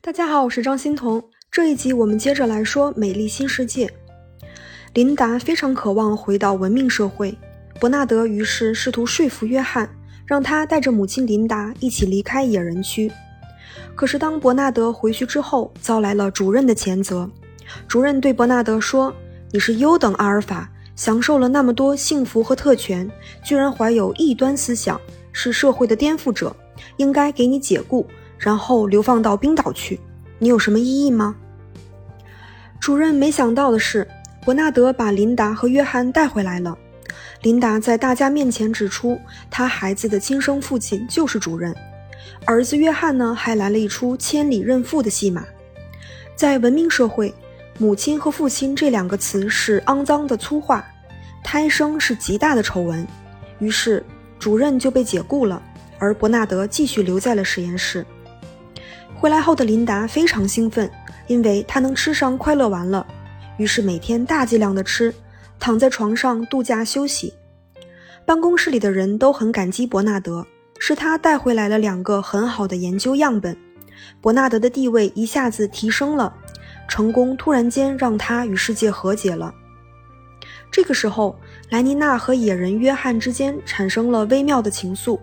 大家好，我是张欣彤。这一集我们接着来说《美丽新世界》。琳达非常渴望回到文明社会，伯纳德于是试图说服约翰，让他带着母亲琳达一起离开野人区。可是当伯纳德回去之后，遭来了主任的谴责。主任对伯纳德说：“你是优等阿尔法，享受了那么多幸福和特权，居然怀有异端思想，是社会的颠覆者，应该给你解雇。”然后流放到冰岛去，你有什么异议吗？主任没想到的是，伯纳德把琳达和约翰带回来了。琳达在大家面前指出，他孩子的亲生父亲就是主任。儿子约翰呢，还来了一出千里认父的戏码。在文明社会，母亲和父亲这两个词是肮脏的粗话，胎生是极大的丑闻。于是主任就被解雇了，而伯纳德继续留在了实验室。回来后的琳达非常兴奋，因为她能吃上快乐丸了。于是每天大剂量的吃，躺在床上度假休息。办公室里的人都很感激伯纳德，是他带回来了两个很好的研究样本。伯纳德的地位一下子提升了，成功突然间让他与世界和解了。这个时候，莱尼娜和野人约翰之间产生了微妙的情愫。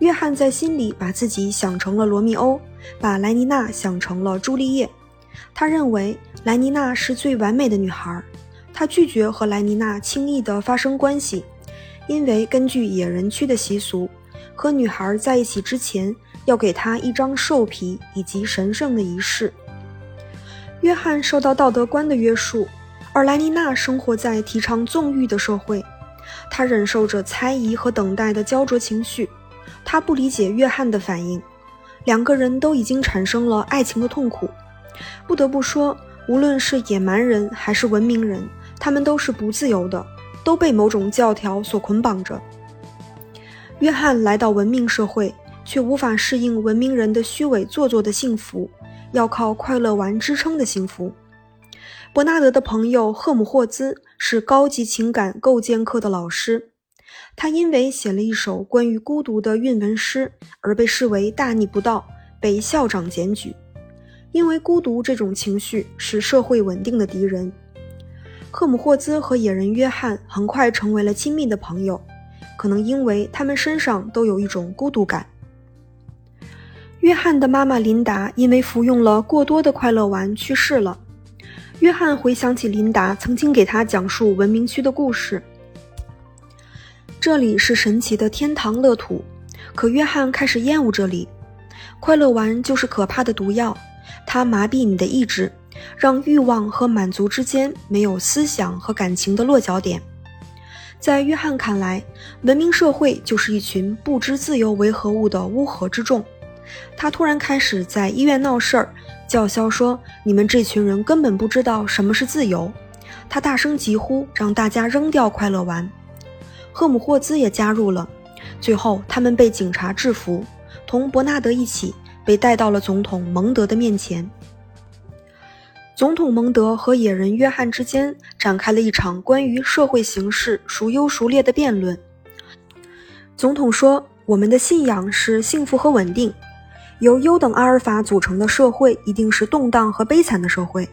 约翰在心里把自己想成了罗密欧，把莱妮娜想成了朱丽叶。他认为莱妮娜是最完美的女孩。他拒绝和莱妮娜轻易地发生关系，因为根据野人区的习俗，和女孩在一起之前要给她一张兽皮以及神圣的仪式。约翰受到道德观的约束，而莱妮娜生活在提倡纵欲的社会，她忍受着猜疑和等待的焦灼情绪。他不理解约翰的反应，两个人都已经产生了爱情的痛苦。不得不说，无论是野蛮人还是文明人，他们都是不自由的，都被某种教条所捆绑着。约翰来到文明社会，却无法适应文明人的虚伪做作的幸福，要靠快乐丸支撑的幸福。伯纳德的朋友赫姆霍兹是高级情感构建课的老师。他因为写了一首关于孤独的韵文诗而被视为大逆不道，被校长检举。因为孤独这种情绪是社会稳定的敌人。赫姆霍兹和野人约翰很快成为了亲密的朋友，可能因为他们身上都有一种孤独感。约翰的妈妈琳达因为服用了过多的快乐丸去世了。约翰回想起琳达曾经给他讲述文明区的故事。这里是神奇的天堂乐土，可约翰开始厌恶这里。快乐丸就是可怕的毒药，它麻痹你的意志，让欲望和满足之间没有思想和感情的落脚点。在约翰看来，文明社会就是一群不知自由为何物的乌合之众。他突然开始在医院闹事儿，叫嚣说：“你们这群人根本不知道什么是自由！”他大声疾呼，让大家扔掉快乐丸。赫姆霍兹也加入了，最后他们被警察制服，同伯纳德一起被带到了总统蒙德的面前。总统蒙德和野人约翰之间展开了一场关于社会形势孰优孰劣的辩论。总统说：“我们的信仰是幸福和稳定，由优等阿尔法组成的社会一定是动荡和悲惨的社会。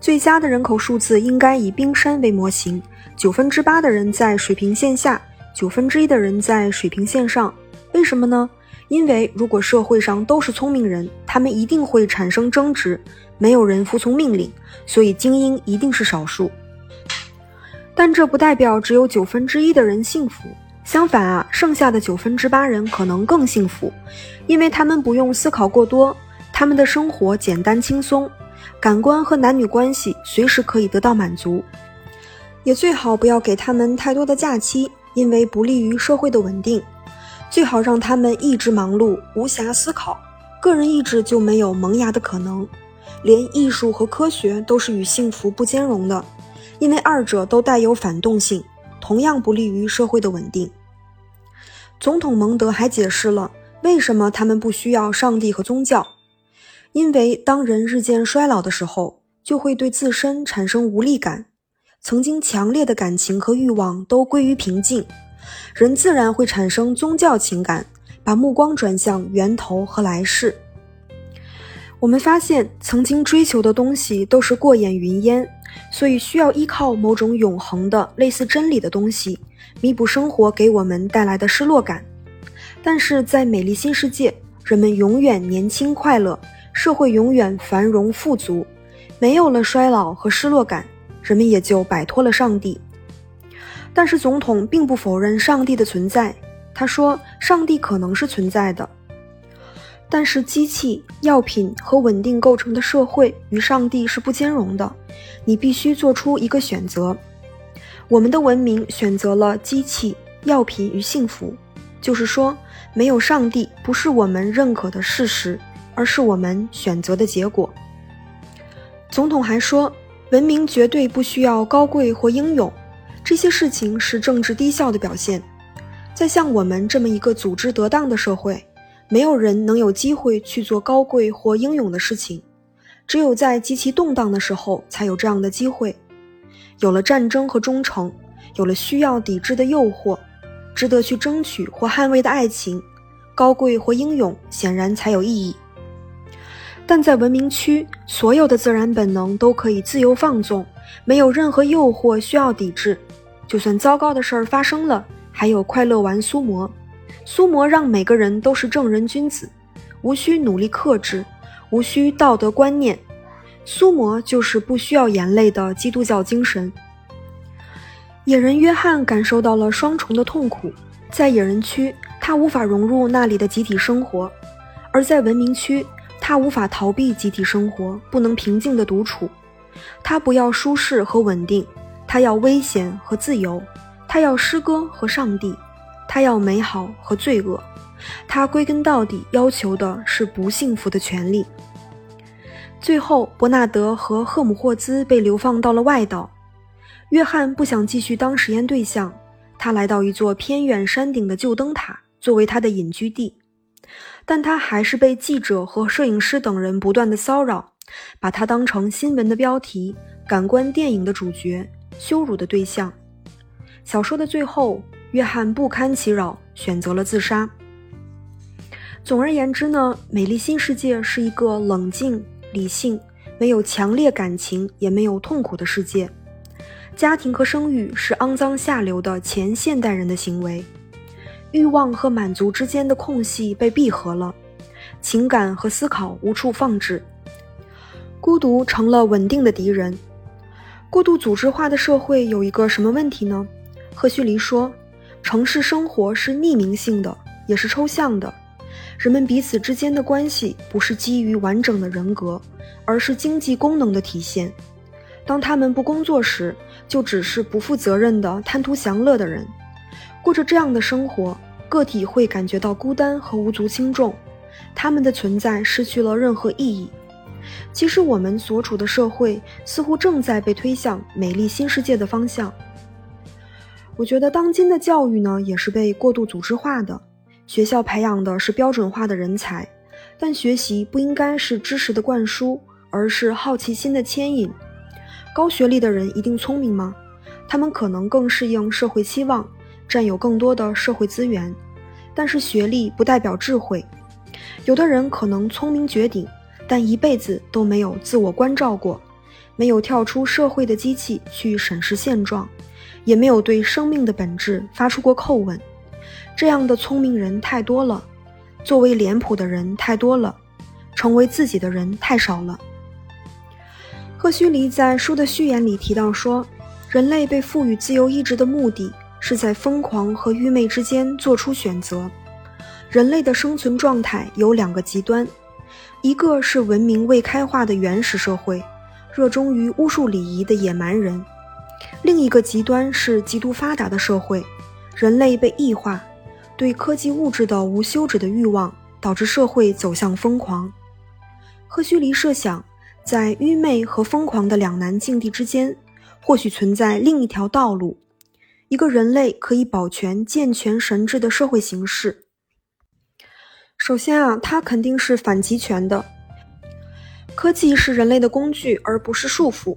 最佳的人口数字应该以冰山为模型。”九分之八的人在水平线下，九分之一的人在水平线上。为什么呢？因为如果社会上都是聪明人，他们一定会产生争执，没有人服从命令，所以精英一定是少数。但这不代表只有九分之一的人幸福，相反啊，剩下的九分之八人可能更幸福，因为他们不用思考过多，他们的生活简单轻松，感官和男女关系随时可以得到满足。也最好不要给他们太多的假期，因为不利于社会的稳定。最好让他们一直忙碌，无暇思考，个人意志就没有萌芽的可能。连艺术和科学都是与幸福不兼容的，因为二者都带有反动性，同样不利于社会的稳定。总统蒙德还解释了为什么他们不需要上帝和宗教，因为当人日渐衰老的时候，就会对自身产生无力感。曾经强烈的感情和欲望都归于平静，人自然会产生宗教情感，把目光转向源头和来世。我们发现，曾经追求的东西都是过眼云烟，所以需要依靠某种永恒的、类似真理的东西，弥补生活给我们带来的失落感。但是在美丽新世界，人们永远年轻快乐，社会永远繁荣富足，没有了衰老和失落感，人们也就摆脱了上帝。但是总统并不否认上帝的存在，他说：“上帝可能是存在的。”但是，机器、药品和稳定构成的社会与上帝是不兼容的。你必须做出一个选择。我们的文明选择了机器、药品与幸福，就是说，没有上帝不是我们认可的事实，而是我们选择的结果。总统还说，文明绝对不需要高贵或英勇，这些事情是政治低效的表现。在像我们这么一个组织得当的社会。没有人能有机会去做高贵或英勇的事情，只有在极其动荡的时候才有这样的机会。有了战争和忠诚，有了需要抵制的诱惑，值得去争取或捍卫的爱情，高贵或英勇显然才有意义。但在文明区，所有的自然本能都可以自由放纵，没有任何诱惑需要抵制。就算糟糕的事儿发生了，还有快乐玩苏魔。苏魔让每个人都是正人君子，无需努力克制，无需道德观念。苏魔就是不需要眼泪的基督教精神。野人约翰感受到了双重的痛苦，在野人区，他无法融入那里的集体生活；而在文明区，他无法逃避集体生活，不能平静的独处。他不要舒适和稳定，他要危险和自由，他要诗歌和上帝。他要美好和罪恶，他归根到底要求的是不幸福的权利。最后，伯纳德和赫姆霍兹被流放到了外岛。约翰不想继续当实验对象，他来到一座偏远山顶的旧灯塔作为他的隐居地，但他还是被记者和摄影师等人不断的骚扰，把他当成新闻的标题、感官电影的主角、羞辱的对象。小说的最后。约翰不堪其扰，选择了自杀。总而言之呢，《美丽新世界》是一个冷静、理性、没有强烈感情也没有痛苦的世界。家庭和生育是肮脏下流的前现代人的行为，欲望和满足之间的空隙被闭合了，情感和思考无处放置，孤独成了稳定的敌人。过度组织化的社会有一个什么问题呢？赫胥黎说。城市生活是匿名性的，也是抽象的。人们彼此之间的关系不是基于完整的人格，而是经济功能的体现。当他们不工作时，就只是不负责任的贪图享乐的人。过着这样的生活，个体会感觉到孤单和无足轻重，他们的存在失去了任何意义。其实，我们所处的社会似乎正在被推向美丽新世界的方向。我觉得当今的教育呢，也是被过度组织化的。学校培养的是标准化的人才，但学习不应该是知识的灌输，而是好奇心的牵引。高学历的人一定聪明吗？他们可能更适应社会期望，占有更多的社会资源。但是学历不代表智慧。有的人可能聪明绝顶，但一辈子都没有自我关照过，没有跳出社会的机器去审视现状。也没有对生命的本质发出过叩问，这样的聪明人太多了，作为脸谱的人太多了，成为自己的人太少了。赫胥黎在书的序言里提到说，人类被赋予自由意志的目的是在疯狂和愚昧之间做出选择。人类的生存状态有两个极端，一个是文明未开化的原始社会，热衷于巫术礼仪的野蛮人。另一个极端是极度发达的社会，人类被异化，对科技物质的无休止的欲望导致社会走向疯狂。赫胥黎设想，在愚昧和疯狂的两难境地之间，或许存在另一条道路，一个人类可以保全健全神智的社会形式。首先啊，它肯定是反极权的，科技是人类的工具，而不是束缚。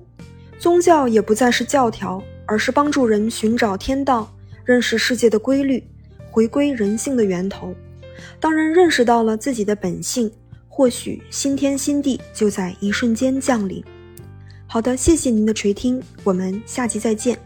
宗教也不再是教条，而是帮助人寻找天道、认识世界的规律、回归人性的源头。当人认识到了自己的本性，或许新天新地就在一瞬间降临。好的，谢谢您的垂听，我们下期再见。